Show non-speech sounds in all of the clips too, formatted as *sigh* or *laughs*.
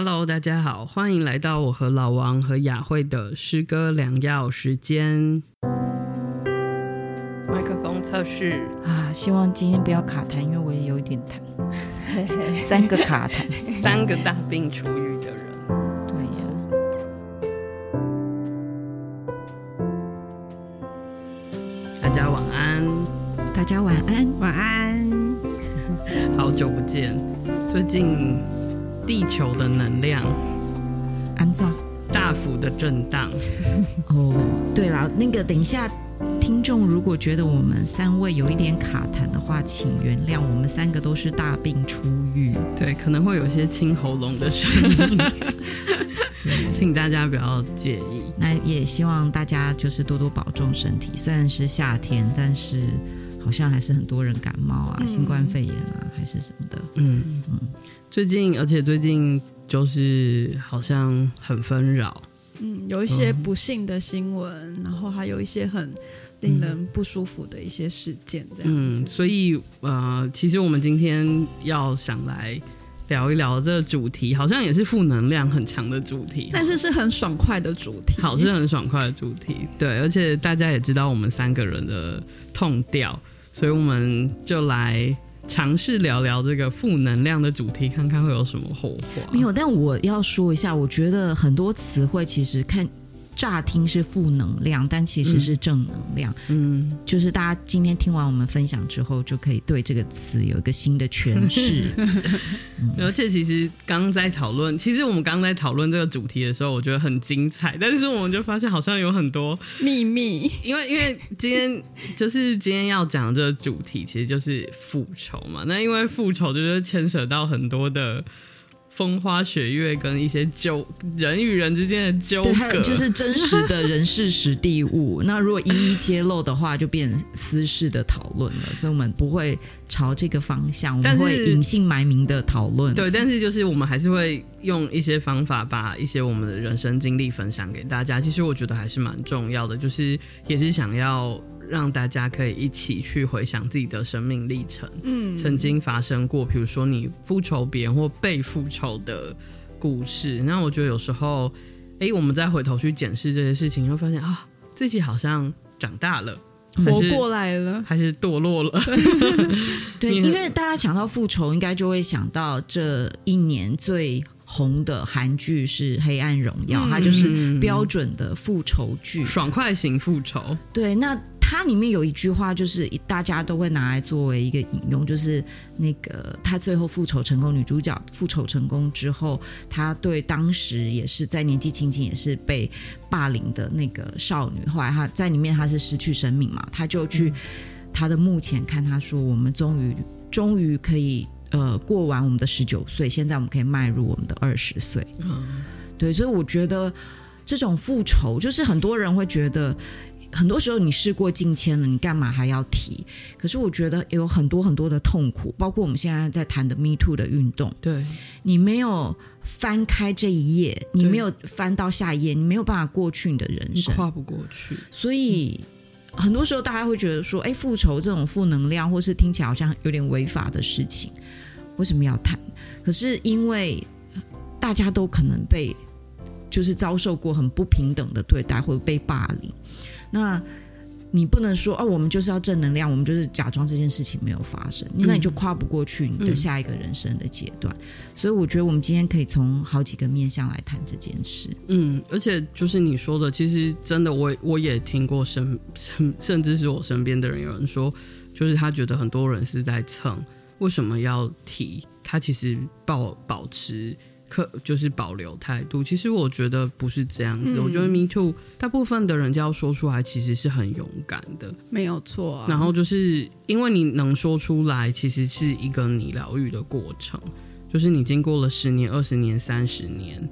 Hello，大家好，欢迎来到我和老王和雅慧的诗歌良药时间。麦克风测试啊，希望今天不要卡痰，因为我也有一点痰。*laughs* 三个卡痰，三个大病初愈的人。对呀。大家晚安。大家晚安，晚安。*laughs* 好久不见，最近。地球的能量安照大幅的震荡。*laughs* 哦，对了，那个等一下，听众如果觉得我们三位有一点卡痰的话，请原谅，我们三个都是大病初愈，对，可能会有些清喉咙的声音，对，请大家不要介意。那也希望大家就是多多保重身体。虽然是夏天，但是好像还是很多人感冒啊，嗯、新冠肺炎啊，还是什么的。嗯嗯。最近，而且最近就是好像很纷扰，嗯，有一些不幸的新闻，嗯、然后还有一些很令人不舒服的一些事件，这样子。嗯，所以呃，其实我们今天要想来聊一聊这个主题，好像也是负能量很强的主题，但是是很爽快的主题，好，是很爽快的主题，对，而且大家也知道我们三个人的痛调，所以我们就来。尝试聊聊这个负能量的主题，看看会有什么后话。没有，但我要说一下，我觉得很多词汇其实看。乍听是负能量，但其实是正能量。嗯，就是大家今天听完我们分享之后，就可以对这个词有一个新的诠释。*laughs* 嗯、而且，其实刚刚在讨论，其实我们刚刚在讨论这个主题的时候，我觉得很精彩。但是，我们就发现好像有很多秘密，因为因为今天就是今天要讲的这个主题，其实就是复仇嘛。那因为复仇就是牵扯到很多的。风花雪月跟一些纠人与人之间的纠葛，就是真实的人事时地物。*laughs* 那如果一一揭露的话，就变私事的讨论了。所以我们不会朝这个方向，我们会隐姓埋名的讨论。对，但是就是我们还是会用一些方法，把一些我们的人生经历分享给大家。其实我觉得还是蛮重要的，就是也是想要。让大家可以一起去回想自己的生命历程，嗯，曾经发生过，比如说你复仇别人或被复仇的故事。那我觉得有时候，哎，我们再回头去检视这些事情，会发现啊，自己好像长大了，活过来了，还是堕落了。*laughs* 对，*laughs* 因为大家想到复仇，应该就会想到这一年最红的韩剧是《黑暗荣耀》，嗯，它就是标准的复仇剧，爽快型复仇。对，那。它里面有一句话，就是大家都会拿来作为一个引用，就是那个他最后复仇成功，女主角复仇成功之后，他对当时也是在年纪轻轻也是被霸凌的那个少女，后来他在里面他是失去生命嘛，他就去他的墓前看，他说：“我们终于终于可以呃过完我们的十九岁，现在我们可以迈入我们的二十岁。”嗯，对，所以我觉得这种复仇，就是很多人会觉得。很多时候你事过境迁了，你干嘛还要提？可是我觉得有很多很多的痛苦，包括我们现在在谈的 Me Too 的运动。对，你没有翻开这一页，你没有翻到下一页，你没有办法过去你的人生，跨不过去。所以很多时候大家会觉得说，哎，复仇这种负能量，或是听起来好像有点违法的事情，为什么要谈？可是因为大家都可能被就是遭受过很不平等的对待，或者被霸凌。那你不能说哦，我们就是要正能量，我们就是假装这件事情没有发生，嗯、那你就跨不过去你的下一个人生的阶段。嗯、所以我觉得我们今天可以从好几个面向来谈这件事。嗯，而且就是你说的，其实真的我，我我也听过身甚甚至是我身边的人有人说，就是他觉得很多人是在蹭，为什么要提？他其实保保持。可就是保留态度，其实我觉得不是这样子。嗯、我觉得 Me Too 大部分的人就要说出来，其实是很勇敢的，没有错、啊。然后就是因为你能说出来，其实是一个你疗愈的过程，就是你经过了十年、二十年、三十年，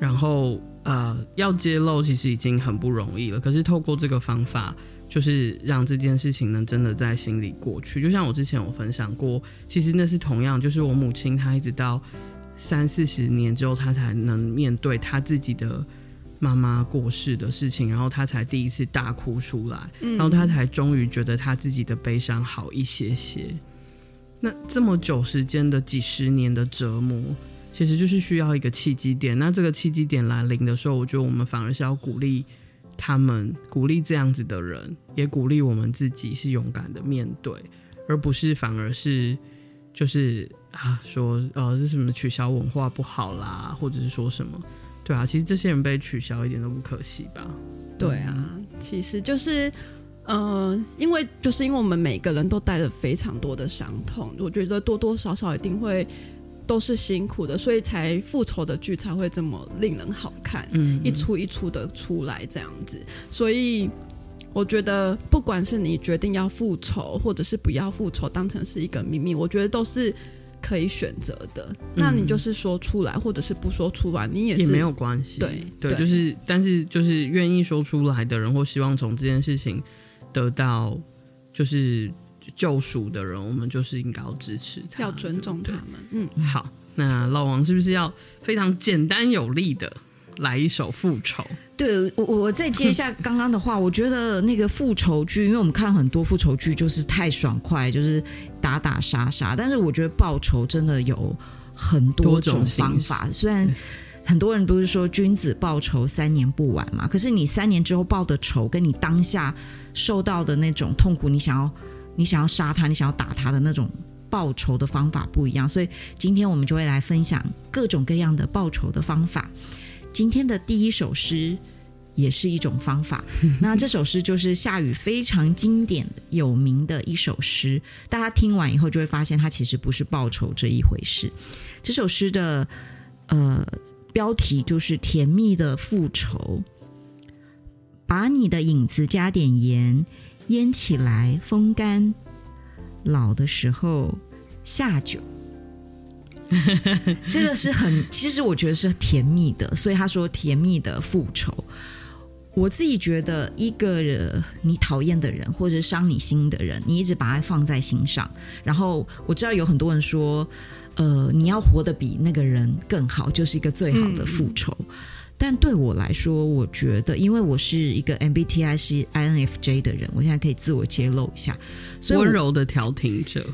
然后呃要揭露，其实已经很不容易了。可是透过这个方法，就是让这件事情能真的在心里过去。就像我之前有分享过，其实那是同样，就是我母亲她一直到。三四十年之后，他才能面对他自己的妈妈过世的事情，然后他才第一次大哭出来，嗯、然后他才终于觉得他自己的悲伤好一些些。那这么久时间的几十年的折磨，其实就是需要一个契机点。那这个契机点来临的时候，我觉得我们反而是要鼓励他们，鼓励这样子的人，也鼓励我们自己是勇敢的面对，而不是反而是就是啊说呃是什么取消文化不好啦，或者是说什么。对啊，其实这些人被取消一点都不可惜吧？对啊，其实就是。嗯、呃，因为就是因为我们每个人都带着非常多的伤痛，我觉得多多少少一定会都是辛苦的，所以才复仇的剧才会这么令人好看，嗯，一出一出的出来这样子。所以我觉得，不管是你决定要复仇，或者是不要复仇，当成是一个秘密，我觉得都是可以选择的。嗯、那你就是说出来，或者是不说出来，你也是也没有关系。对对，就是但是就是愿意说出来的人，或希望从这件事情。得到就是救赎的人，我们就是应该要支持他，要尊重他们。嗯，好，那老王是不是要非常简单有力的来一首复仇？对，我我再接一下刚刚的话，我觉得那个复仇剧，因为我们看很多复仇剧就是太爽快，就是打打杀杀，但是我觉得报仇真的有很多种方法，虽然。很多人不是说君子报仇三年不晚嘛？可是你三年之后报的仇，跟你当下受到的那种痛苦，你想要你想要杀他，你想要打他的那种报仇的方法不一样。所以今天我们就会来分享各种各样的报仇的方法。今天的第一首诗也是一种方法。*laughs* 那这首诗就是夏雨非常经典有名的一首诗。大家听完以后就会发现，它其实不是报仇这一回事。这首诗的呃。标题就是甜蜜的复仇，把你的影子加点盐，腌起来风干，老的时候下酒。*laughs* 这个是很，其实我觉得是甜蜜的，所以他说甜蜜的复仇。我自己觉得，一个人你讨厌的人或者伤你心的人，你一直把他放在心上，然后我知道有很多人说。呃，你要活得比那个人更好，就是一个最好的复仇。嗯、但对我来说，我觉得，因为我是一个 MBTI 是 INFJ 的人，我现在可以自我揭露一下，所以温柔的调停者。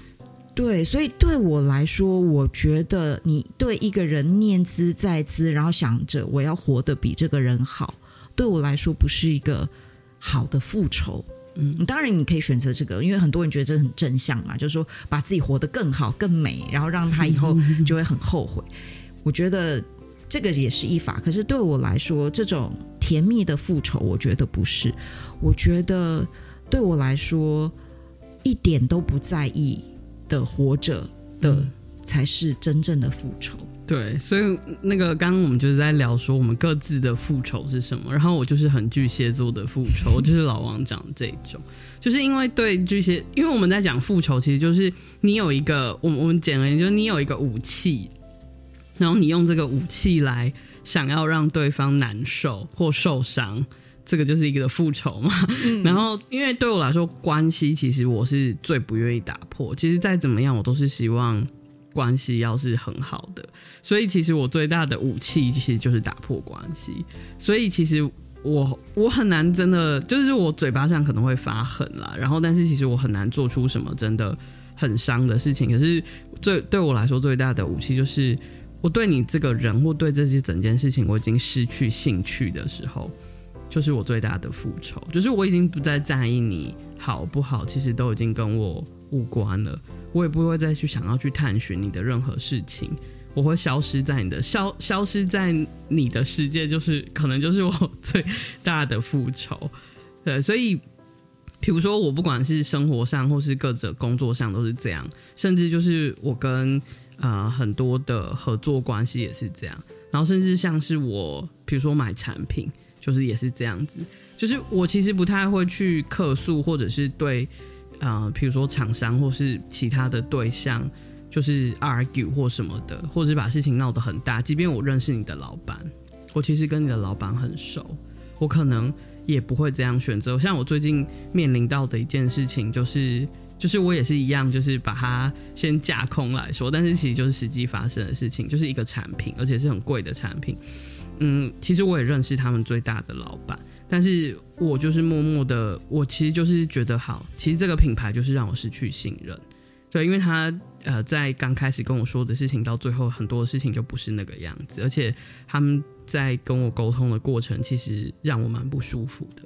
对，所以对我来说，我觉得你对一个人念兹在兹，然后想着我要活得比这个人好，对我来说不是一个好的复仇。嗯，当然你可以选择这个，因为很多人觉得这很正向嘛，就是说把自己活得更好、更美，然后让他以后 *laughs* 就会很后悔。我觉得这个也是一法，可是对我来说，这种甜蜜的复仇，我觉得不是。我觉得对我来说，一点都不在意的活着的才是真正的复仇。对，所以那个刚刚我们就是在聊说我们各自的复仇是什么，然后我就是很巨蟹座的复仇，*laughs* 就是老王讲这种，就是因为对巨蟹，因为我们在讲复仇，其实就是你有一个，我们我们简而言之，就是你有一个武器，然后你用这个武器来想要让对方难受或受伤，这个就是一个的复仇嘛。嗯、然后因为对我来说，关系其实我是最不愿意打破，其实再怎么样，我都是希望。关系要是很好的，所以其实我最大的武器其实就是打破关系。所以其实我我很难真的，就是我嘴巴上可能会发狠啦，然后但是其实我很难做出什么真的很伤的事情。可是最对我来说最大的武器就是我对你这个人或对这些整件事情我已经失去兴趣的时候，就是我最大的复仇，就是我已经不再在意你好不好，其实都已经跟我无关了。我也不会再去想要去探寻你的任何事情，我会消失在你的消消失在你的世界，就是可能就是我 *laughs* 最大的复仇。对，所以比如说我不管是生活上或是各种工作上都是这样，甚至就是我跟呃很多的合作关系也是这样，然后甚至像是我比如说买产品，就是也是这样子，就是我其实不太会去客诉或者是对。啊、呃，比如说厂商或是其他的对象，就是 argue 或什么的，或者是把事情闹得很大。即便我认识你的老板，我其实跟你的老板很熟，我可能也不会这样选择。像我最近面临到的一件事情，就是就是我也是一样，就是把它先架空来说，但是其实就是实际发生的事情，就是一个产品，而且是很贵的产品。嗯，其实我也认识他们最大的老板。但是我就是默默的，我其实就是觉得好，其实这个品牌就是让我失去信任，对，因为他呃在刚开始跟我说的事情，到最后很多事情就不是那个样子，而且他们在跟我沟通的过程，其实让我蛮不舒服的。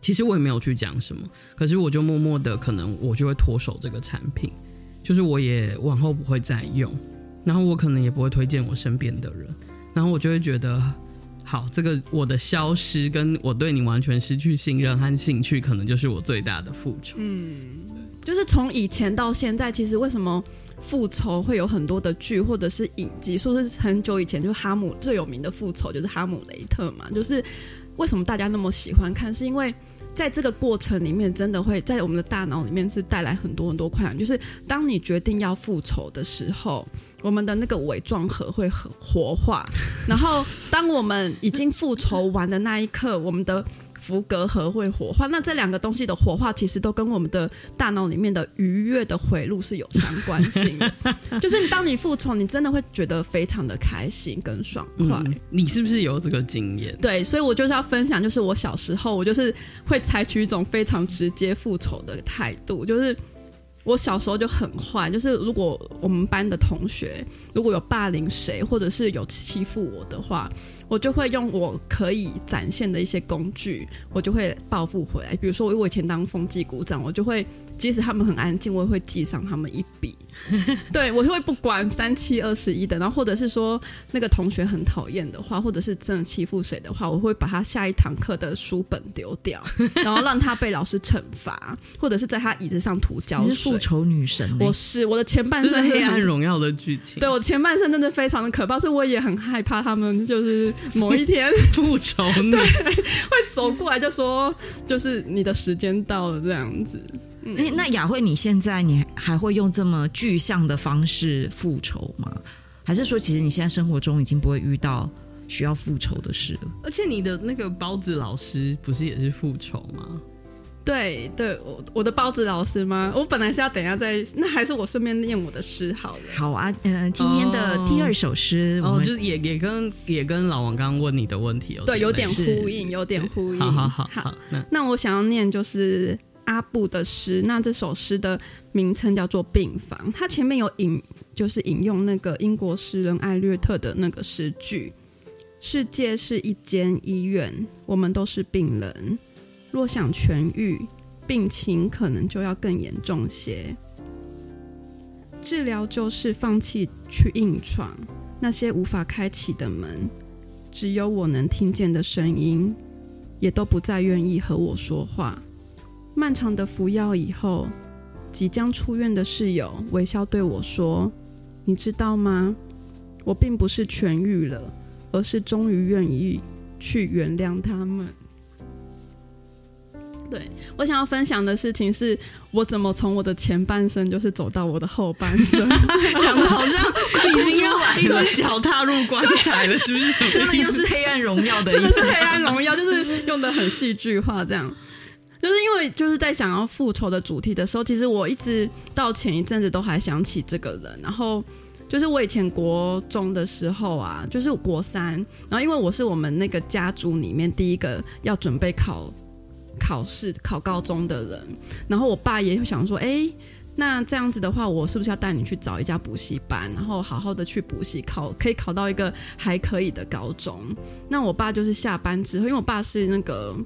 其实我也没有去讲什么，可是我就默默的，可能我就会脱手这个产品，就是我也往后不会再用，然后我可能也不会推荐我身边的人，然后我就会觉得。好，这个我的消失跟我对你完全失去信任和兴趣，可能就是我最大的复仇。嗯，就是从以前到现在，其实为什么复仇会有很多的剧或者是影集？说是很久以前，就哈姆最有名的复仇就是哈姆雷特嘛。就是为什么大家那么喜欢看？是因为在这个过程里面，真的会在我们的大脑里面是带来很多很多快感。就是当你决定要复仇的时候。我们的那个伪装盒会很活化，然后当我们已经复仇完的那一刻，我们的福格和会火化。那这两个东西的火化，其实都跟我们的大脑里面的愉悦的回路是有相关性的。*laughs* 就是你当你复仇，你真的会觉得非常的开心跟爽快。嗯，你是不是有这个经验？对，所以我就是要分享，就是我小时候，我就是会采取一种非常直接复仇的态度，就是。我小时候就很坏，就是如果我们班的同学如果有霸凌谁，或者是有欺负我的话，我就会用我可以展现的一些工具，我就会报复回来。比如说，我以前当风纪股长，我就会即使他们很安静，我也会记上他们一笔。*laughs* 对，我就会不管三七二十一的，然后或者是说那个同学很讨厌的话，或者是真的欺负谁的话，我会把他下一堂课的书本丢掉，*laughs* 然后让他被老师惩罚，或者是在他椅子上涂胶水。复仇女神，我是我的前半生黑暗荣耀的剧情。对，我前半生真的非常的可怕，所以我也很害怕他们就是某一天复仇女对会走过来就说，就是你的时间到了这样子。哎，那雅慧，你现在你还会用这么具象的方式复仇吗？还是说，其实你现在生活中已经不会遇到需要复仇的事了？而且你的那个包子老师不是也是复仇吗？对对，我我的包子老师吗？我本来是要等一下再，那还是我顺便念我的诗好了。好啊，嗯、呃，今天的第二首诗，哦，就是也也跟也跟老王刚刚问你的问题有对，有点呼应，有点呼应。好好好好，那那我想要念就是。阿布的诗，那这首诗的名称叫做《病房》，它前面有引，就是引用那个英国诗人艾略特的那个诗句：“世界是一间医院，我们都是病人。若想痊愈，病情可能就要更严重些。治疗就是放弃去硬闯那些无法开启的门，只有我能听见的声音，也都不再愿意和我说话。”漫长的服药以后，即将出院的室友微笑对我说：“你知道吗？我并不是痊愈了，而是终于愿意去原谅他们。”对，我想要分享的事情是我怎么从我的前半生就是走到我的后半生，*laughs* 讲的好像 *laughs* 已经要一只脚踏入棺材了，是不是？真的又是黑暗荣耀的，*laughs* 真的是黑暗荣耀，就是用的很戏剧化这样。就是因为就是在想要复仇的主题的时候，其实我一直到前一阵子都还想起这个人。然后就是我以前国中的时候啊，就是国三，然后因为我是我们那个家族里面第一个要准备考考试考高中的人，然后我爸也想说，哎，那这样子的话，我是不是要带你去找一家补习班，然后好好的去补习，考可以考到一个还可以的高中？那我爸就是下班之后，因为我爸是那个。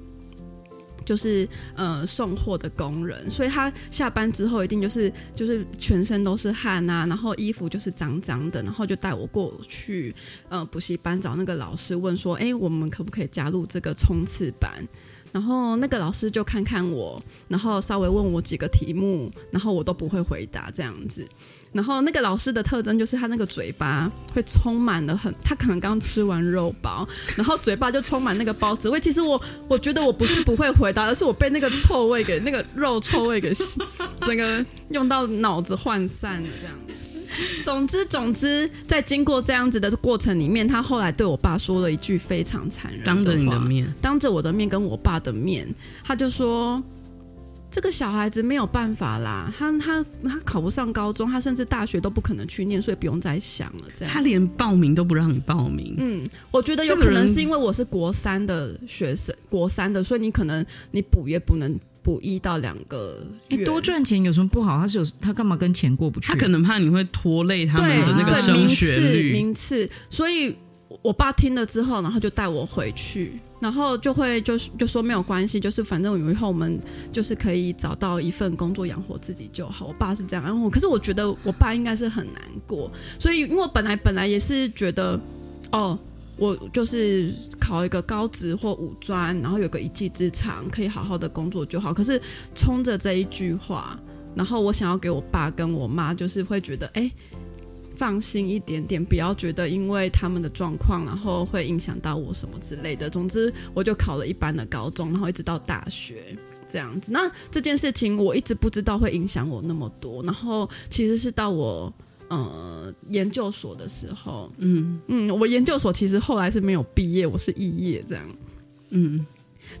就是呃送货的工人，所以他下班之后一定就是就是全身都是汗啊，然后衣服就是脏脏的，然后就带我过去呃补习班找那个老师问说，哎，我们可不可以加入这个冲刺班？然后那个老师就看看我，然后稍微问我几个题目，然后我都不会回答这样子。然后那个老师的特征就是他那个嘴巴会充满了很，他可能刚吃完肉包，然后嘴巴就充满那个包子味。其实我我觉得我不是不会回答，而是我被那个臭味给那个肉臭味给整个用到脑子涣散了这样。*laughs* 总之总之，在经过这样子的过程里面，他后来对我爸说了一句非常残忍的话，当着你的面，当着我的面跟我爸的面，他就说。这个小孩子没有办法啦，他他他考不上高中，他甚至大学都不可能去念，所以不用再想了。这样，他连报名都不让你报名。嗯，我觉得有可能是因为我是国三的学生，国三的，所以你可能你补也不能补一到两个月。多赚钱有什么不好？他是有他干嘛跟钱过不去？他可能怕你会拖累他们的那个升学率，名次。所以我爸听了之后，然后就带我回去，然后就会就是就说没有关系，就是反正以后我们就是可以找到一份工作养活自己就好。我爸是这样，然后可是我觉得我爸应该是很难过，所以因为我本来本来也是觉得哦。我就是考一个高职或五专，然后有个一技之长，可以好好的工作就好。可是冲着这一句话，然后我想要给我爸跟我妈，就是会觉得，哎，放心一点点，不要觉得因为他们的状况，然后会影响到我什么之类的。总之，我就考了一般的高中，然后一直到大学这样子。那这件事情我一直不知道会影响我那么多，然后其实是到我。呃，研究所的时候，嗯。嗯，我研究所其实后来是没有毕业，我是肄业这样，嗯，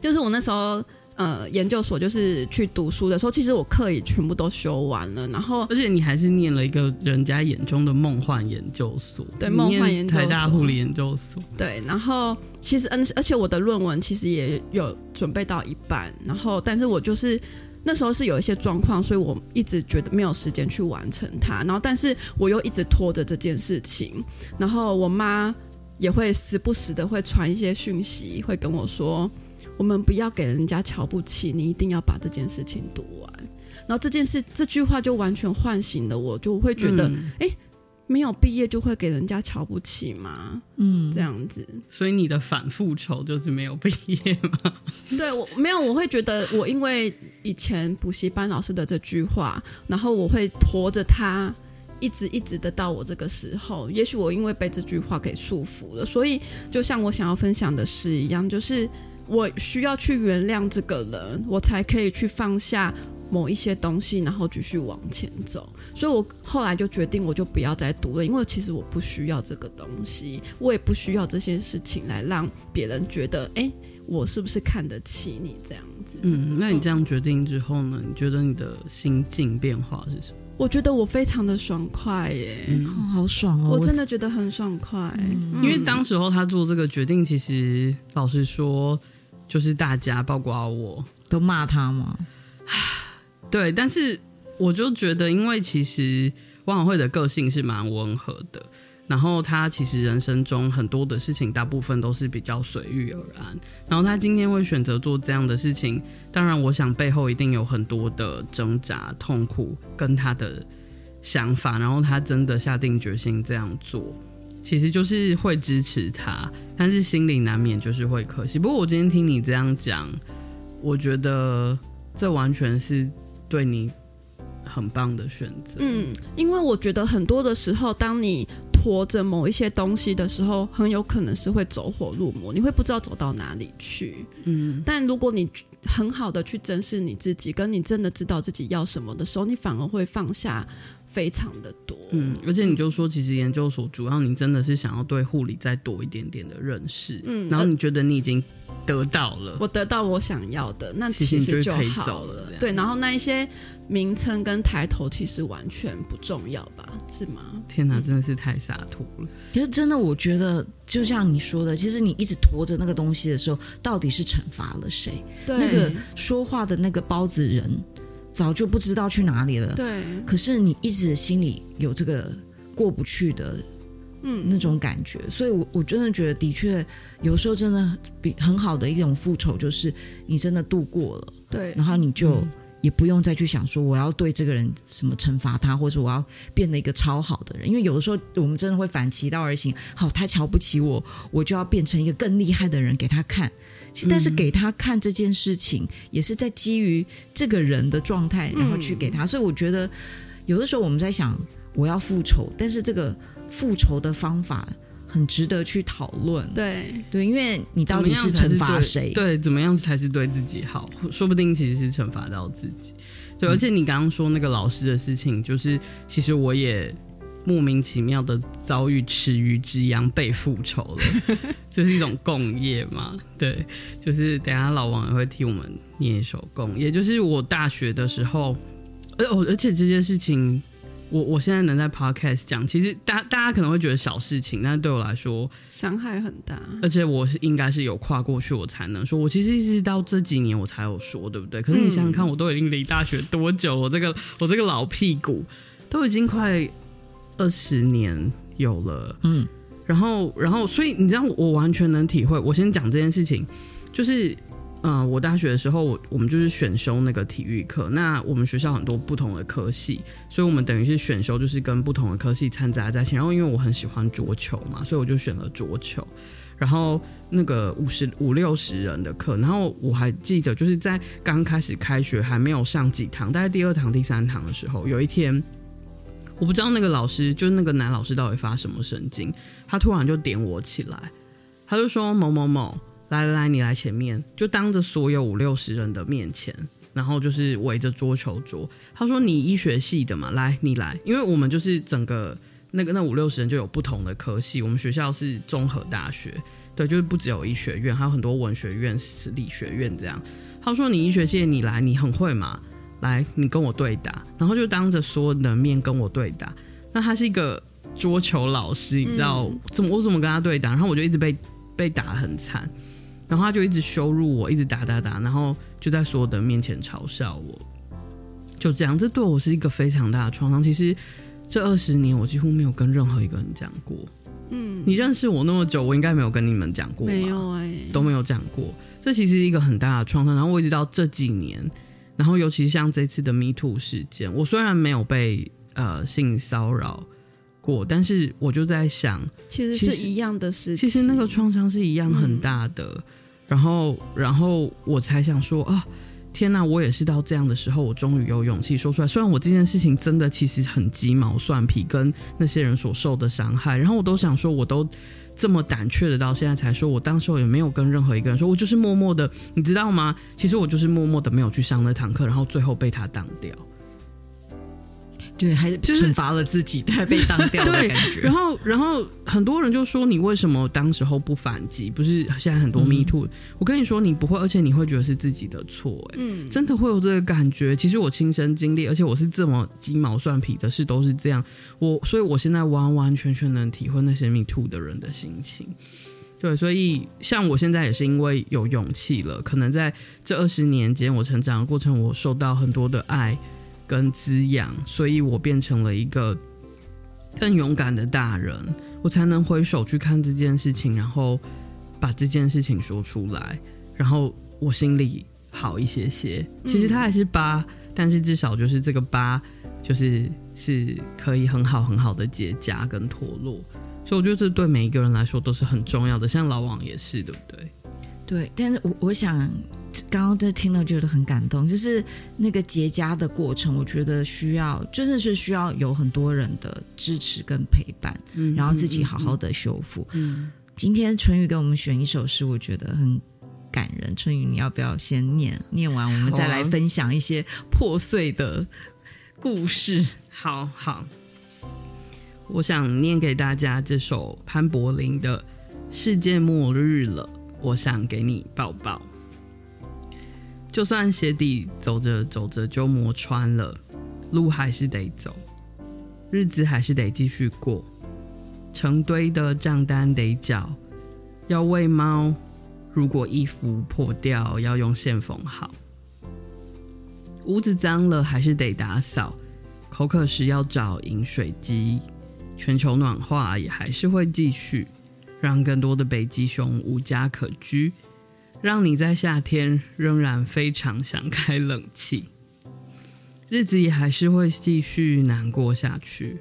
就是我那时候呃研究所就是去读书的时候，其实我课也全部都修完了，然后而且你还是念了一个人家眼中的梦幻研究所，对，梦幻研究所，台大护理研究所，对，然后其实嗯，而且我的论文其实也有准备到一半，然后但是我就是。那时候是有一些状况，所以我一直觉得没有时间去完成它。然后，但是我又一直拖着这件事情。然后我妈也会时不时的会传一些讯息，会跟我说：“我们不要给人家瞧不起，你一定要把这件事情读完。”然后这件事这句话就完全唤醒了我，就会觉得：“哎、嗯。”没有毕业就会给人家瞧不起吗？嗯，这样子。所以你的反复仇就是没有毕业吗？*laughs* 对，我没有，我会觉得我因为以前补习班老师的这句话，然后我会拖着他一直一直的到我这个时候。也许我因为被这句话给束缚了，所以就像我想要分享的事一样，就是我需要去原谅这个人，我才可以去放下。某一些东西，然后继续往前走，所以我后来就决定，我就不要再读了，因为其实我不需要这个东西，我也不需要这些事情来让别人觉得，哎，我是不是看得起你这样子？嗯，那你这样决定之后呢？你觉得你的心境变化是什么？我觉得我非常的爽快耶，好爽哦！我真的觉得很爽快，因为当时候他做这个决定，其实老实说，就是大家包括我都骂他嘛。对，但是我就觉得，因为其实汪小慧的个性是蛮温和的，然后她其实人生中很多的事情，大部分都是比较随遇而安。然后她今天会选择做这样的事情，当然我想背后一定有很多的挣扎、痛苦跟她的想法。然后她真的下定决心这样做，其实就是会支持她，但是心里难免就是会可惜。不过我今天听你这样讲，我觉得这完全是。对你很棒的选择。嗯，因为我觉得很多的时候，当你拖着某一些东西的时候，很有可能是会走火入魔，你会不知道走到哪里去。嗯，但如果你很好的去珍视你自己，跟你真的知道自己要什么的时候，你反而会放下非常的多。嗯，而且你就说，其实研究所主要你真的是想要对护理再多一点点的认识。嗯，然后你觉得你已经。得到了，我得到我想要的，那其实就好了。对，然后那一些名称跟抬头其实完全不重要吧？是吗？天哪，真的是太洒脱了。其实真的，我觉得就像你说的，其实你一直驮着那个东西的时候，到底是惩罚了谁？对，那个说话的那个包子人早就不知道去哪里了。对，可是你一直心里有这个过不去的。嗯，那种感觉，所以我，我我真的觉得，的确，有时候真的比很好的一种复仇，就是你真的度过了，对，然后你就也不用再去想说我要对这个人什么惩罚他，或者我要变得一个超好的人，因为有的时候我们真的会反其道而行，好，他瞧不起我，我就要变成一个更厉害的人给他看，但是给他看这件事情，也是在基于这个人的状态，然后去给他，所以我觉得有的时候我们在想我要复仇，但是这个。复仇的方法很值得去讨论，对对，因为你到底是惩罚谁？对，怎么样才是对自己好？说不定其实是惩罚到自己。对，而且你刚刚说那个老师的事情，就是其实我也莫名其妙的遭遇池鱼之殃被复仇了，*laughs* 这是一种共业嘛？对，就是等下老王也会替我们念一首共，也就是我大学的时候，而而且这件事情。我我现在能在 podcast 讲，其实大大家可能会觉得小事情，但是对我来说伤害很大。而且我是应该是有跨过去，我才能说。我其实一直到这几年我才有说，对不对？可是你想想看，我都已经离大学多久？我这个我这个老屁股都已经快二十年有了。嗯，然后然后，所以你知道，我完全能体会。我先讲这件事情，就是。嗯、我大学的时候，我我们就是选修那个体育课。那我们学校很多不同的科系，所以我们等于是选修，就是跟不同的科系掺杂在一起。然后因为我很喜欢桌球嘛，所以我就选了桌球。然后那个五十五六十人的课，然后我还记得就是在刚开始开学还没有上几堂，大概第二堂、第三堂的时候，有一天我不知道那个老师，就是那个男老师到底发什么神经，他突然就点我起来，他就说某某某。来来来，你来前面，就当着所有五六十人的面前，然后就是围着桌球桌。他说：“你医学系的嘛，来，你来，因为我们就是整个那个那五六十人就有不同的科系。我们学校是综合大学，对，就是不只有医学院，还有很多文学院、理学院这样。”他说：“你医学系，你来，你很会嘛，来，你跟我对打。”然后就当着所有人的面跟我对打。那他是一个桌球老师，你知道、嗯、怎么我怎么跟他对打？然后我就一直被被打很惨。然后他就一直羞辱我，一直打打打，然后就在所有的面前嘲笑我，就这样。这对我是一个非常大的创伤。其实这二十年我几乎没有跟任何一个人讲过。嗯，你认识我那么久，我应该没有跟你们讲过吧？没有哎，都没有讲过。这其实是一个很大的创伤。然后我一直到这几年，然后尤其像这次的 Me Too 事件，我虽然没有被呃性骚扰过，但是我就在想，其实是一样的事情。其实那个创伤是一样很大的。嗯然后，然后我才想说啊，天哪！我也是到这样的时候，我终于有勇气说出来。虽然我这件事情真的其实很鸡毛蒜皮，跟那些人所受的伤害，然后我都想说，我都这么胆怯的到现在才说，我当时候也没有跟任何一个人说，我就是默默的，你知道吗？其实我就是默默的没有去上那堂课，然后最后被他挡掉。对，还是惩罚了自己，还、就是、被当掉的感觉。然后，然后很多人就说：“你为什么当时候不反击？”不是现在很多 Me Too，、嗯、我跟你说，你不会，而且你会觉得是自己的错。哎，嗯，真的会有这个感觉。其实我亲身经历，而且我是这么鸡毛蒜皮的事都是这样。我，所以我现在完完全全能体会那些 Me Too 的人的心情。对，所以像我现在也是因为有勇气了，可能在这二十年间，我成长的过程，我受到很多的爱。跟滋养，所以我变成了一个更勇敢的大人，我才能回首去看这件事情，然后把这件事情说出来，然后我心里好一些些。其实它还是疤，但是至少就是这个疤，就是是可以很好很好的结痂跟脱落。所以我觉得这对每一个人来说都是很重要的，像老王也是，对不对？对，但是我我想。刚刚在听了觉得很感动，就是那个结痂的过程，我觉得需要，真的是需要有很多人的支持跟陪伴，嗯，然后自己好好的修复。嗯，今天春雨给我们选一首诗，我觉得很感人。春雨，你要不要先念？念完我们再来分享一些破碎的故事。好好，我想念给大家这首潘柏林的《世界末日了》，我想给你抱抱。就算鞋底走着走着就磨穿了，路还是得走，日子还是得继续过，成堆的账单得缴，要喂猫，如果衣服破掉要用线缝好，屋子脏了还是得打扫，口渴时要找饮水机，全球暖化也还是会继续，让更多的北极熊无家可居。让你在夏天仍然非常想开冷气，日子也还是会继续难过下去。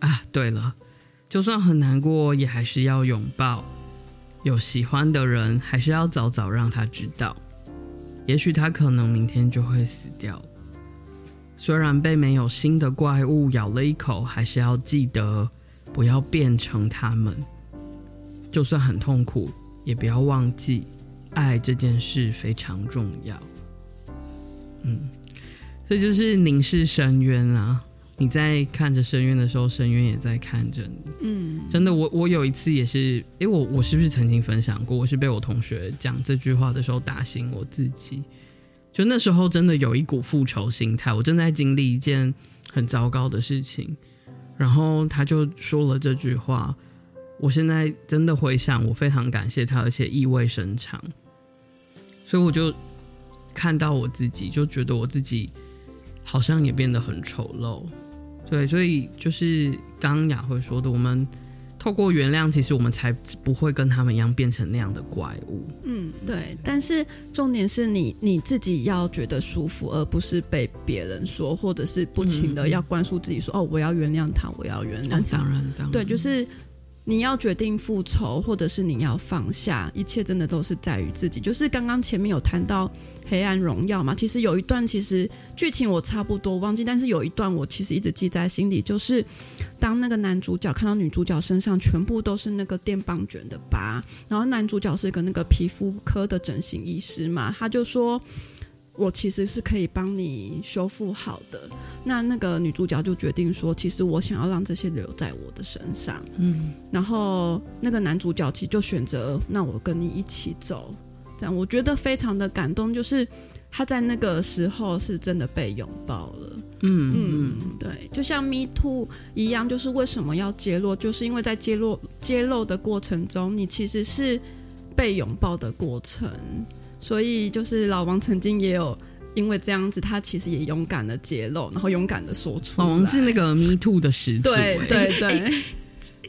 啊，对了，就算很难过，也还是要拥抱。有喜欢的人，还是要早早让他知道。也许他可能明天就会死掉。虽然被没有新的怪物咬了一口，还是要记得不要变成他们。就算很痛苦，也不要忘记。爱这件事非常重要，嗯，这就是凝视深渊啊！你在看着深渊的时候，深渊也在看着你。嗯，真的，我我有一次也是，哎，我我是不是曾经分享过？我是被我同学讲这句话的时候打醒我自己。就那时候真的有一股复仇心态，我正在经历一件很糟糕的事情，然后他就说了这句话。我现在真的回想，我非常感谢他，而且意味深长。所以我就看到我自己，就觉得我自己好像也变得很丑陋。对，所以就是刚刚雅慧说的，我们。透过原谅，其实我们才不会跟他们一样变成那样的怪物。嗯，对。但是重点是你你自己要觉得舒服，而不是被别人说，或者是不停的要灌输自己说：“嗯、哦，我要原谅他，我要原谅他。哦”当然，当然，对，就是。你要决定复仇，或者是你要放下，一切真的都是在于自己。就是刚刚前面有谈到《黑暗荣耀》嘛，其实有一段其实剧情我差不多忘记，但是有一段我其实一直记在心里，就是当那个男主角看到女主角身上全部都是那个电棒卷的疤，然后男主角是个那个皮肤科的整形医师嘛，他就说。我其实是可以帮你修复好的。那那个女主角就决定说，其实我想要让这些留在我的身上。嗯，然后那个男主角其实就选择，那我跟你一起走。这样我觉得非常的感动，就是他在那个时候是真的被拥抱了。嗯嗯，对，就像 Me Too 一样，就是为什么要揭露？就是因为在揭露揭露的过程中，你其实是被拥抱的过程。所以，就是老王曾经也有因为这样子，他其实也勇敢的揭露，然后勇敢的说出来。老王是那个 Me Too 的始祖，对对对，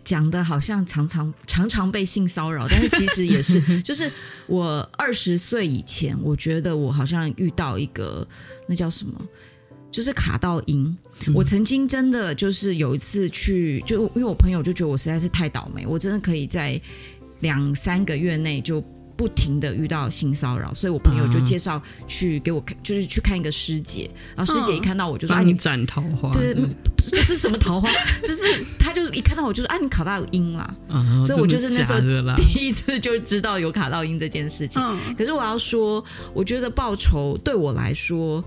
讲的好像常常常常被性骚扰，但是其实也是，*laughs* 就是我二十岁以前，我觉得我好像遇到一个那叫什么，就是卡到音。嗯、我曾经真的就是有一次去，就因为我朋友就觉得我实在是太倒霉，我真的可以在两三个月内就。不停的遇到性骚扰，所以我朋友就介绍去给我看，就是去看一个师姐。然后师姐一看到我就说：“啊，你斩桃花？”对，这是什么桃花？*laughs* 就是他就是一看到我就说：“啊，你卡到音了。”所以我就是那时候第一次就知道有卡到音这件事情。可是我要说，我觉得报酬对我来说。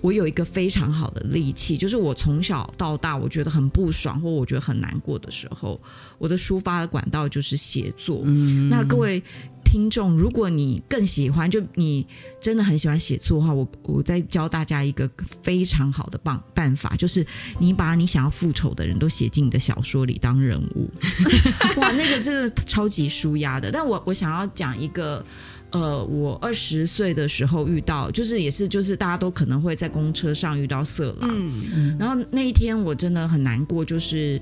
我有一个非常好的利器，就是我从小到大，我觉得很不爽或我觉得很难过的时候，我的抒发的管道就是写作。嗯，那各位听众，如果你更喜欢，就你真的很喜欢写作的话，我我再教大家一个非常好的办办法，就是你把你想要复仇的人都写进你的小说里当人物。*laughs* 哇，那个真的超级舒压的。但我我想要讲一个。呃，我二十岁的时候遇到，就是也是就是大家都可能会在公车上遇到色狼，嗯，然后那一天我真的很难过，就是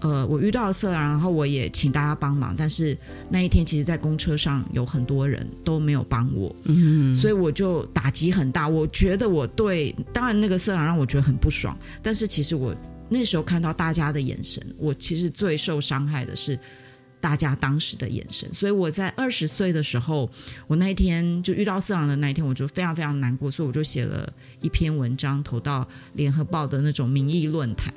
呃，我遇到色狼，然后我也请大家帮忙，但是那一天其实，在公车上有很多人都没有帮我，嗯，所以我就打击很大。我觉得我对，当然那个色狼让我觉得很不爽，但是其实我那时候看到大家的眼神，我其实最受伤害的是。大家当时的眼神，所以我在二十岁的时候，我那一天就遇到色狼的那一天，我就非常非常难过，所以我就写了一篇文章投到联合报的那种民意论坛。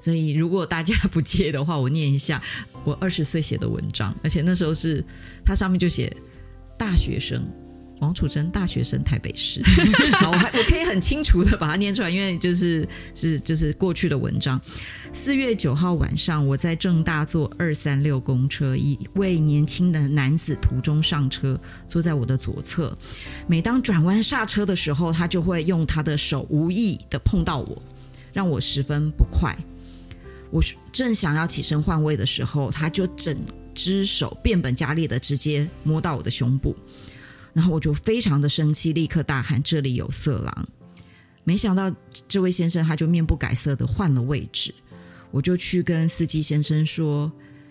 所以如果大家不介意的话，我念一下我二十岁写的文章，而且那时候是它上面就写大学生。王楚珍，大学生，台北市。*laughs* 好，我还我可以很清楚的把它念出来，因为就是是就是过去的文章。四月九号晚上，我在正大坐二三六公车，一位年轻的男子途中上车，坐在我的左侧。每当转弯刹车的时候，他就会用他的手无意的碰到我，让我十分不快。我正想要起身换位的时候，他就整只手变本加厉的直接摸到我的胸部。然后我就非常的生气，立刻大喊：“这里有色狼！”没想到这位先生他就面不改色的换了位置，我就去跟司机先生说：“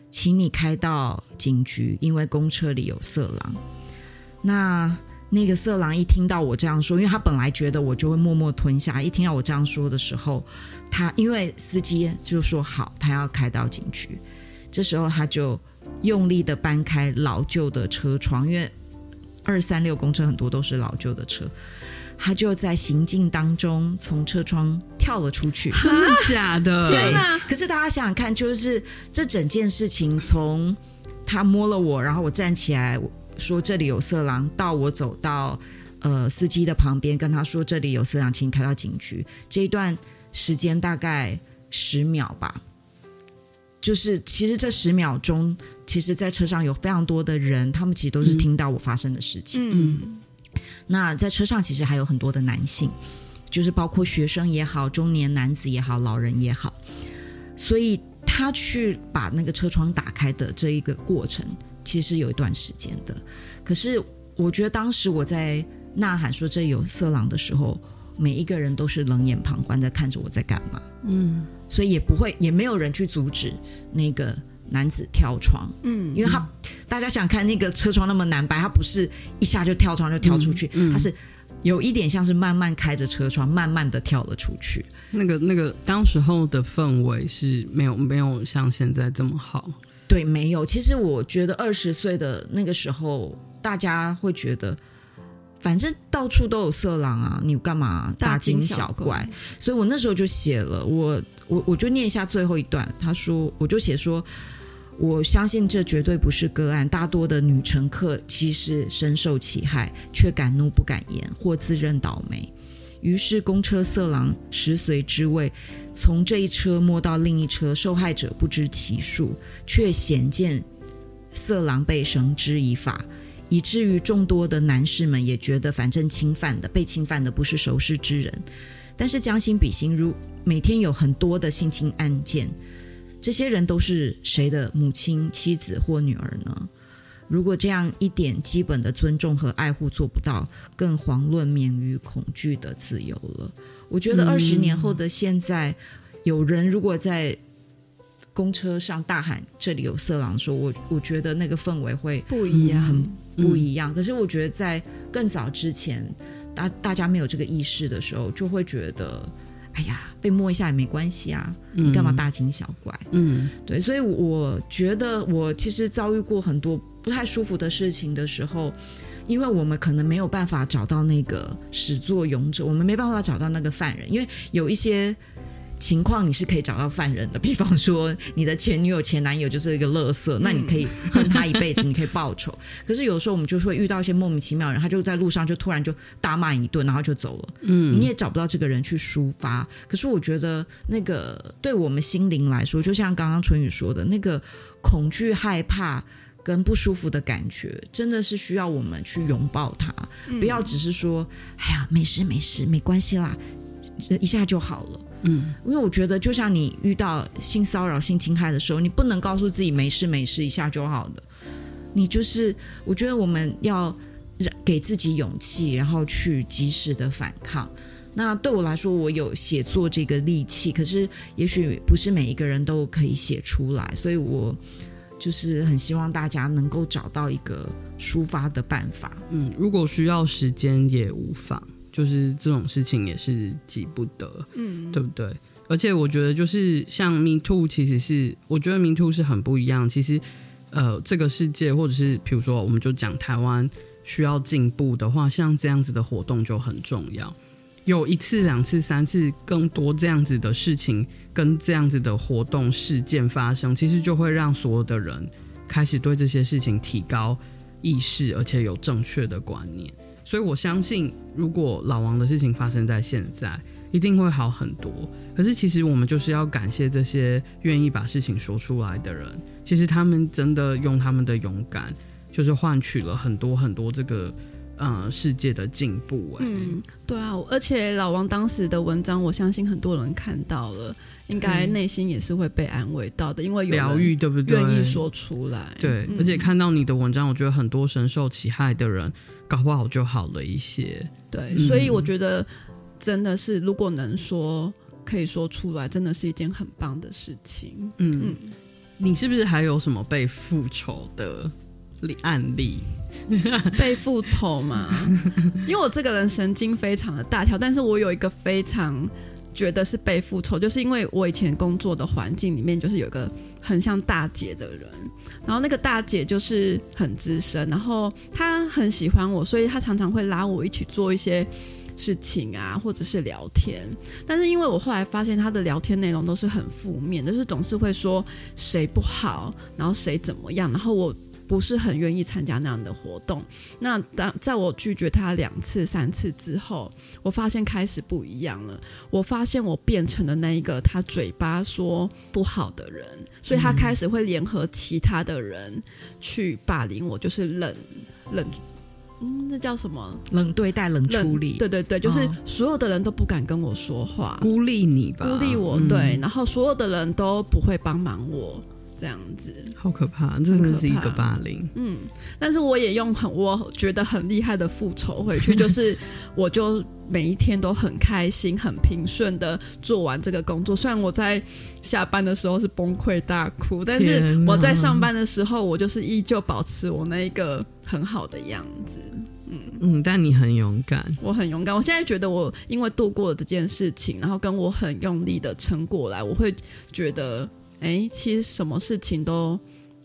请你开到警局，因为公车里有色狼。”那那个色狼一听到我这样说，因为他本来觉得我就会默默吞下，一听到我这样说的时候，他因为司机就说好，他要开到警局。这时候他就用力的搬开老旧的车窗，因为。二三六公车很多都是老旧的车，他就在行进当中从车窗跳了出去，*laughs* 真的假的？*laughs* 对。可是大家想想看，就是这整件事情从他摸了我，然后我站起来说这里有色狼，到我走到呃司机的旁边跟他说这里有色狼，请你开到警局，这一段时间大概十秒吧。就是其实这十秒钟。其实，在车上有非常多的人，他们其实都是听到我发生的事情。嗯，那在车上其实还有很多的男性，就是包括学生也好、中年男子也好、老人也好，所以他去把那个车窗打开的这一个过程，其实有一段时间的。可是我觉得当时我在呐喊说这有色狼的时候，每一个人都是冷眼旁观在看着我在干嘛，嗯，所以也不会，也没有人去阻止那个。男子跳窗，嗯，因为他、嗯、大家想看那个车窗那么难掰，他不是一下就跳窗就跳出去，嗯嗯、他是有一点像是慢慢开着车窗，慢慢的跳了出去。那个那个当时候的氛围是没有没有像现在这么好，对，没有。其实我觉得二十岁的那个时候，大家会觉得，反正到处都有色狼啊，你干嘛大惊小怪？所以我那时候就写了，我我我就念一下最后一段，他说，我就写说。我相信这绝对不是个案，大多的女乘客其实深受其害，却敢怒不敢言，或自认倒霉。于是公车色狼食髓知味，从这一车摸到另一车，受害者不知其数，却显见色狼被绳之以法，以至于众多的男士们也觉得，反正侵犯的被侵犯的不是熟识之人。但是将心比心，如每天有很多的性侵案件。这些人都是谁的母亲、妻子或女儿呢？如果这样一点基本的尊重和爱护做不到，更遑论免于恐惧的自由了。我觉得二十年后的现在，嗯、有人如果在公车上大喊“这里有色狼”，说我我觉得那个氛围会不一样，很不一样。可是我觉得在更早之前，大大家没有这个意识的时候，就会觉得。哎呀，被摸一下也没关系啊，你干嘛大惊小怪？嗯，对，所以我觉得我其实遭遇过很多不太舒服的事情的时候，因为我们可能没有办法找到那个始作俑者，我们没办法找到那个犯人，因为有一些。情况你是可以找到犯人的，比方说你的前女友、前男友就是一个垃圾，那你可以恨他一辈子，你可以报仇。*laughs* 可是有时候我们就会遇到一些莫名其妙的人，他就在路上就突然就大骂一顿，然后就走了。嗯，你也找不到这个人去抒发。可是我觉得那个对我们心灵来说，就像刚刚春雨说的，那个恐惧、害怕跟不舒服的感觉，真的是需要我们去拥抱它，不要只是说“哎呀，没事没事，没关系啦”，一下就好了。嗯，因为我觉得，就像你遇到性骚扰、性侵害的时候，你不能告诉自己没事没事，一下就好了。你就是，我觉得我们要给自己勇气，然后去及时的反抗。那对我来说，我有写作这个利器，可是也许不是每一个人都可以写出来，所以我就是很希望大家能够找到一个抒发的办法。嗯，如果需要时间也无妨。就是这种事情也是急不得，嗯，对不对？而且我觉得，就是像 Me Too，其实是我觉得 Me Too 是很不一样。其实，呃，这个世界或者是比如说，我们就讲台湾需要进步的话，像这样子的活动就很重要。有一次、两次、三次，更多这样子的事情跟这样子的活动事件发生，其实就会让所有的人开始对这些事情提高意识，而且有正确的观念。所以我相信，如果老王的事情发生在现在，一定会好很多。可是，其实我们就是要感谢这些愿意把事情说出来的人。其实他们真的用他们的勇敢，就是换取了很多很多这个呃世界的进步。嗯，对啊。而且老王当时的文章，我相信很多人看到了，应该内心也是会被安慰到的，因为有疗愈，对不对？愿意说出来。对，而且看到你的文章，我觉得很多深受其害的人。搞不好就好了一些，对，所以我觉得真的是，如果能说可以说出来，真的是一件很棒的事情。嗯，嗯，你是不是还有什么被复仇的案例？*laughs* 被复仇嘛？因为我这个人神经非常的大条，但是我有一个非常。觉得是被复仇，就是因为我以前工作的环境里面，就是有个很像大姐的人，然后那个大姐就是很资深，然后她很喜欢我，所以她常常会拉我一起做一些事情啊，或者是聊天。但是因为我后来发现她的聊天内容都是很负面，就是总是会说谁不好，然后谁怎么样，然后我。不是很愿意参加那样的活动。那当在我拒绝他两次、三次之后，我发现开始不一样了。我发现我变成了那一个他嘴巴说不好的人，所以他开始会联合其他的人去霸凌我，就是冷冷嗯，那叫什么？冷对待、冷处理。对对对，就是所有的人都不敢跟我说话，孤立你吧，孤立我。对，然后所有的人都不会帮忙我。这样子好可怕，这真的是一个霸凌。嗯，但是我也用很我觉得很厉害的复仇回去，就是 *laughs* 我就每一天都很开心、很平顺的做完这个工作。虽然我在下班的时候是崩溃大哭，但是我在上班的时候，我就是依旧保持我那一个很好的样子。嗯嗯，但你很勇敢，我很勇敢。我现在觉得我因为度过了这件事情，然后跟我很用力的撑过来，我会觉得。哎，其实什么事情都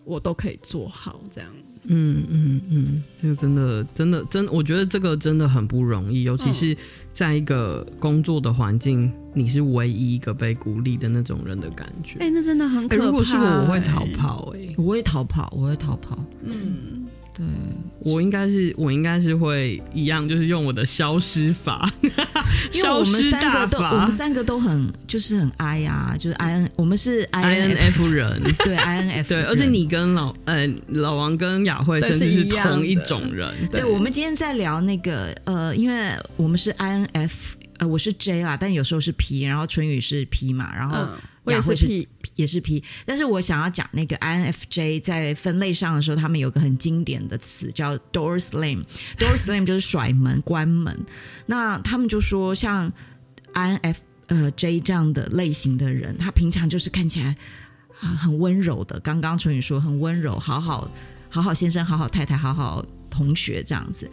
我都可以做好，这样。嗯嗯嗯，这个真的真的真，我觉得这个真的很不容易，尤其是在一个工作的环境，你是唯一一个被孤立的那种人的感觉。哎，那真的很可怕。如果是我，我会逃跑。哎，我会逃跑，我会逃跑。嗯。对，我应该是我应该是会一样，就是用我的消失法，因为 *laughs* 我们三个都我们三个都很就是很 I 啊，就是 I N，我们是 I N F 人，*laughs* 对 I N F，*laughs* 对，而且你跟老呃老王跟雅慧甚至是同一种人。对，我们今天在聊那个呃，因为我们是 I N F，呃，我是 J 啦，但有时候是 P，然后春雨是 P 嘛，然后。嗯也是 P，也是 P，但是我想要讲那个 INFJ 在分类上的时候，他们有个很经典的词叫 door slam，door *laughs* slam 就是甩门、关门。那他们就说，像 INF 呃 J 这样的类型的人，他平常就是看起来啊很温柔的。刚刚淳予说很温柔，好好好好先生，好好太太，好好同学这样子。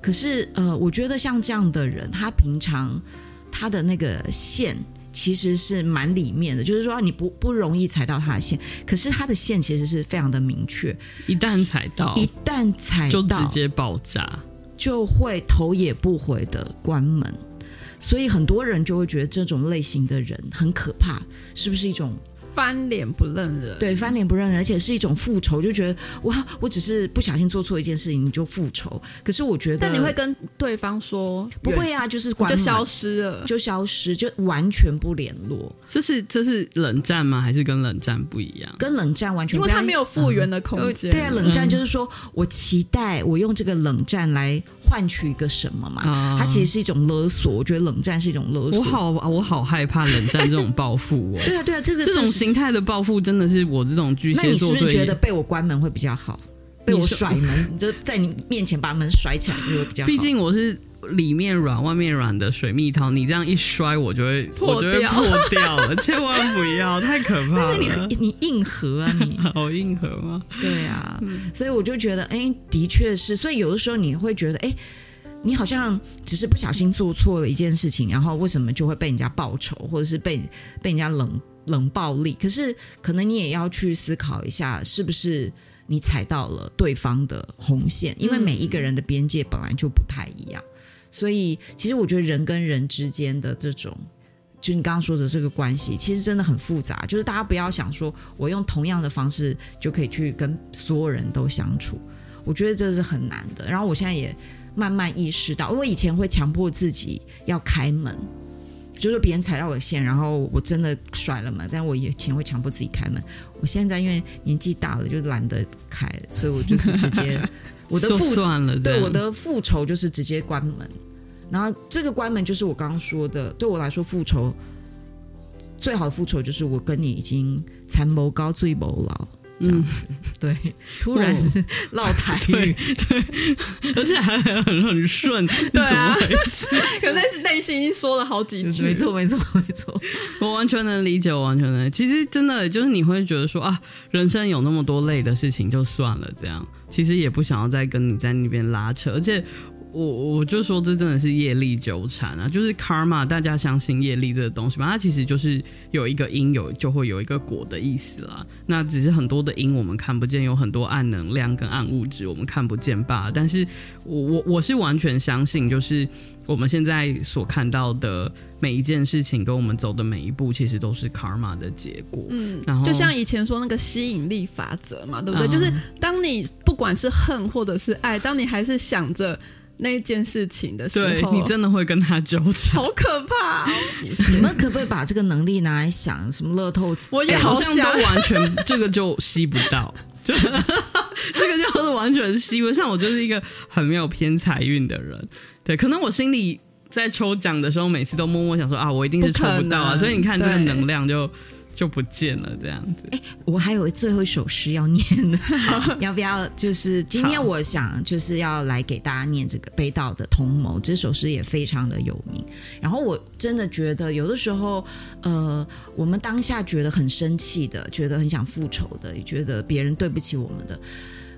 可是呃，我觉得像这样的人，他平常他的那个线。其实是蛮里面的，就是说你不不容易踩到他的线，可是他的线其实是非常的明确，一旦踩到，一旦踩到就直接爆炸，就会头也不回的关门，所以很多人就会觉得这种类型的人很可怕，是不是一种？翻脸不认人，对，翻脸不认人，而且是一种复仇，就觉得哇，我只是不小心做错一件事情，你就复仇。可是我觉得，但你会跟对方说不会啊，就是就消失了，就消失，就完全不联络。这是这是冷战吗？还是跟冷战不一样？跟冷战完全不一样，因为他没有复原的空间。嗯、对啊，冷战就是说我期待我用这个冷战来换取一个什么嘛？嗯、它其实是一种勒索。我觉得冷战是一种勒索。我好，我好害怕冷战这种报复哦。*laughs* 对啊，对啊，这个这种形态的报复真的是我这种巨蟹座。那你是不是觉得被我关门会比较好？被我甩门，就在你面前把门甩起来就会比较好。*laughs* 毕竟我是里面软外面软的水蜜桃，你这样一摔，我就会破掉，我就会破掉了。*laughs* 千万不要，太可怕了。但是你你硬核啊，你好 *laughs* 硬核吗？对啊，所以我就觉得，哎、欸，的确是。所以有的时候你会觉得，哎、欸，你好像只是不小心做错了一件事情，然后为什么就会被人家报仇，或者是被被人家冷。冷暴力，可是可能你也要去思考一下，是不是你踩到了对方的红线？因为每一个人的边界本来就不太一样，所以其实我觉得人跟人之间的这种，就你刚刚说的这个关系，其实真的很复杂。就是大家不要想说我用同样的方式就可以去跟所有人都相处，我觉得这是很难的。然后我现在也慢慢意识到，我以前会强迫自己要开门。就是别人踩到我的线，然后我真的甩了门，但我以前会强迫自己开门。我现在因为年纪大了，就懒得开，所以我就是直接我的复算了，对我的复仇就是直接关门。然后这个关门就是我刚刚说的，对我来说复仇最好的复仇就是我跟你已经残谋高最谋老。嗯，*laughs* 对，突然唠 *laughs* 台。语，对，对，*laughs* 而且还很很顺，对啊，怎么回事？可能内心说了好几句，没错，没错，没错，我完全能理解，我完全能理解。其实真的就是你会觉得说啊，人生有那么多累的事情，就算了，这样。其实也不想要再跟你在那边拉扯，而且。我我就说这真的是业力纠缠啊，就是 karma，大家相信业力这个东西嘛，它其实就是有一个因有就会有一个果的意思啦。那只是很多的因我们看不见，有很多暗能量跟暗物质我们看不见罢了。但是我我我是完全相信，就是我们现在所看到的每一件事情跟我们走的每一步，其实都是 karma 的结果。嗯，然后就像以前说那个吸引力法则嘛，对不对？嗯，就是当你不管是恨或者是爱，当你还是想着。那件事情的时候，对，你真的会跟他纠缠，好可怕！*laughs* 你们可不可以把这个能力拿来想什么乐透？我也好像都完全这个就吸不到，就 *laughs* 这个就是完全吸不上我就是一个很没有偏财运的人，对，可能我心里在抽奖的时候，每次都默默想说啊，我一定是抽不到啊。所以你看这个能量就。就不见了，这样子。哎、欸，我还有最后一首诗要念的，*laughs* 要不要？就是今天我想就是要来给大家念这个北岛的《同谋》，这首诗也非常的有名。然后我真的觉得，有的时候，呃，我们当下觉得很生气的，觉得很想复仇的，也觉得别人对不起我们的，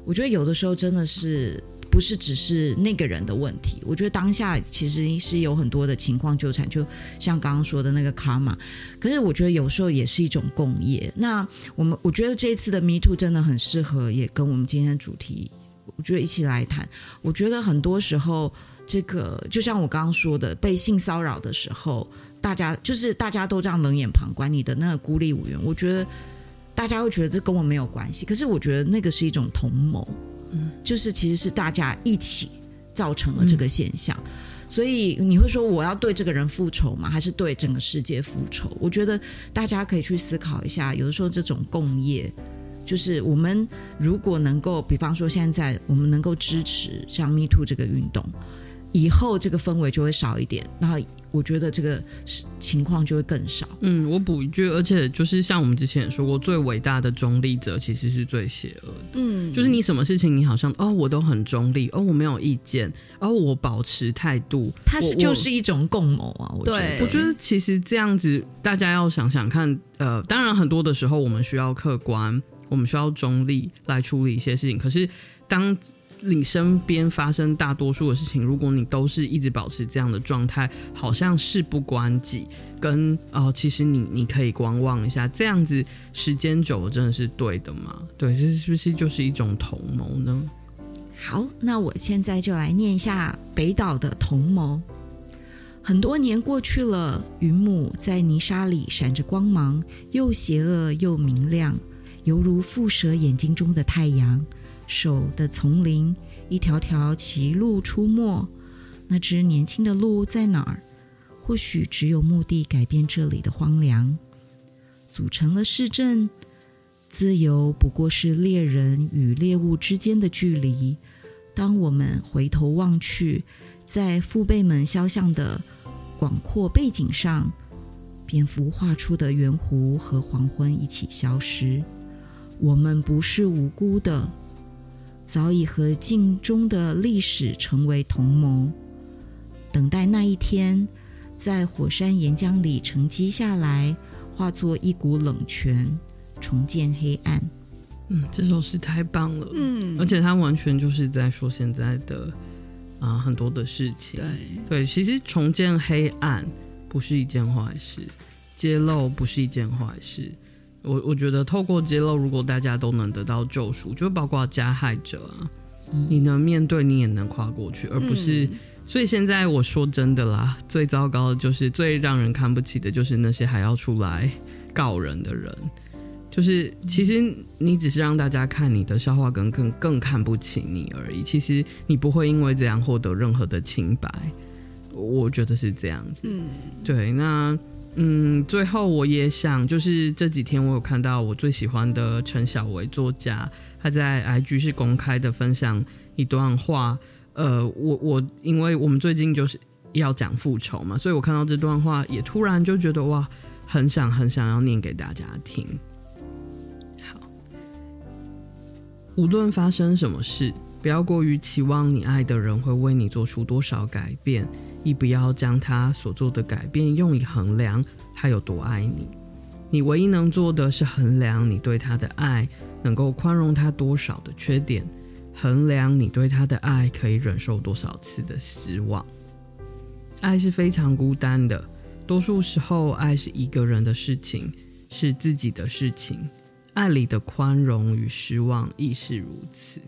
我觉得有的时候真的是。不是只是那个人的问题，我觉得当下其实是有很多的情况纠缠，就像刚刚说的那个卡玛。可是我觉得有时候也是一种共业。那我们我觉得这一次的 Me Too 真的很适合，也跟我们今天的主题，我觉得一起来谈。我觉得很多时候，这个就像我刚刚说的，被性骚扰的时候，大家就是大家都这样冷眼旁观，你的那个孤立无援，我觉得大家会觉得这跟我没有关系。可是我觉得那个是一种同谋。嗯，就是其实是大家一起造成了这个现象，嗯，所以你会说我要对这个人复仇吗？还是对整个世界复仇？我觉得大家可以去思考一下。有的时候这种共业，就是我们如果能够，比方说现在我们能够支持像 Me Too 这个运动，以后这个氛围就会少一点。然后。我觉得这个情况就会更少。嗯，我补一句，而且就是像我们之前也说过，最伟大的中立者其实是最邪恶的。嗯，就是你什么事情，你好像哦，我都很中立，哦，我没有意见，哦，我保持态度，它是就是一种共谋啊。我觉得，对，我觉得其实这样子，大家要想想看。呃，当然很多的时候，我们需要客观，我们需要中立来处理一些事情。可是当你身边发生大多数的事情，如果你都是一直保持这样的状态，好像事不关己，跟哦，其实你你可以观望一下，这样子时间久了真的是对的吗？对，这是不是就是一种同谋呢？好，那我现在就来念一下北岛的同谋。很多年过去了，云母在泥沙里闪着光芒，又邪恶又明亮，犹如蝮蛇眼睛中的太阳。手的丛林，一条条歧路出没。那只年轻的鹿在哪儿？或许只有墓地改变这里的荒凉，组成了市镇。自由不过是猎人与猎物之间的距离。当我们回头望去，在父辈们肖像的广阔背景上，蝙蝠画出的圆弧和黄昏一起消失。我们不是无辜的。早已和镜中的历史成为同谋，等待那一天，在火山岩浆里沉积下来，化作一股冷泉，重建黑暗。嗯，这首诗太棒了。嗯，而且它完全就是在说现在的啊、呃、很多的事情。对对，其实重建黑暗不是一件坏事，揭露不是一件坏事。我我觉得透过揭露，如果大家都能得到救赎，就包括加害者啊，嗯、你能面对，你也能跨过去，而不是。嗯、所以现在我说真的啦，最糟糕的就是最让人看不起的，就是那些还要出来告人的人。就是其实你只是让大家看你的笑话梗，更更看不起你而已。其实你不会因为这样获得任何的清白。我觉得是这样子。嗯，对，那。嗯，最后我也想，就是这几天我有看到我最喜欢的陈小维作家，他在 IG 是公开的分享一段话。呃，我我因为我们最近就是要讲复仇嘛，所以我看到这段话也突然就觉得哇，很想很想要念给大家听。好，无论发生什么事，不要过于期望你爱的人会为你做出多少改变。亦不要将他所做的改变用以衡量他有多爱你。你唯一能做的是衡量你对他的爱能够宽容他多少的缺点，衡量你对他的爱可以忍受多少次的失望。爱是非常孤单的，多数时候爱是一个人的事情，是自己的事情。爱里的宽容与失望亦是如此。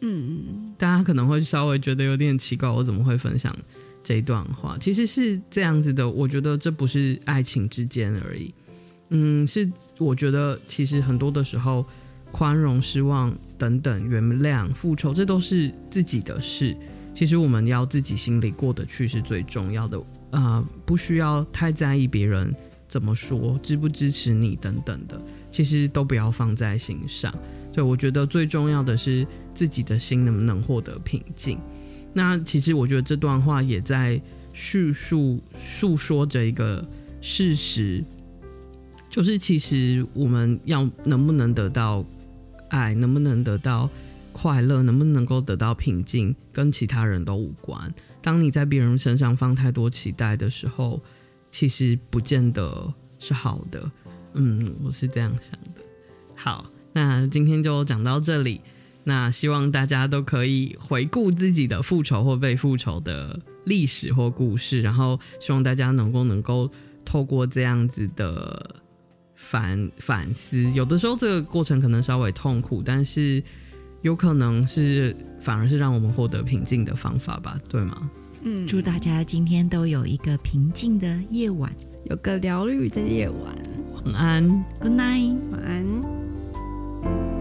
嗯，大家可能会稍微觉得有点奇怪，我怎么会分享？这一段话其实是这样子的，我觉得这不是爱情之间而已，嗯，是我觉得其实很多的时候，宽容、失望等等、原谅、复仇，这都是自己的事。其实我们要自己心里过得去是最重要的啊，不需要太在意别人怎么说、支不支持你等等的，其实都不要放在心上。对，我觉得最重要的是自己的心能不能获得平静。那其实我觉得这段话也在叙述、诉说着一个事实，就是其实我们要能不能得到爱，能不能得到快乐，能不能够得到平静，跟其他人都无关。当你在别人身上放太多期待的时候，其实不见得是好的。嗯，我是这样想的。好，那今天就讲到这里。那希望大家都可以回顾自己的复仇或被复仇的历史或故事，然后希望大家能够能够透过这样子的反反思，有的时候这个过程可能稍微痛苦，但是有可能是反而是让我们获得平静的方法吧，对吗？嗯，祝大家今天都有一个平静的夜晚，有个疗愈的夜晚。晚安，Good night，晚安。Bye.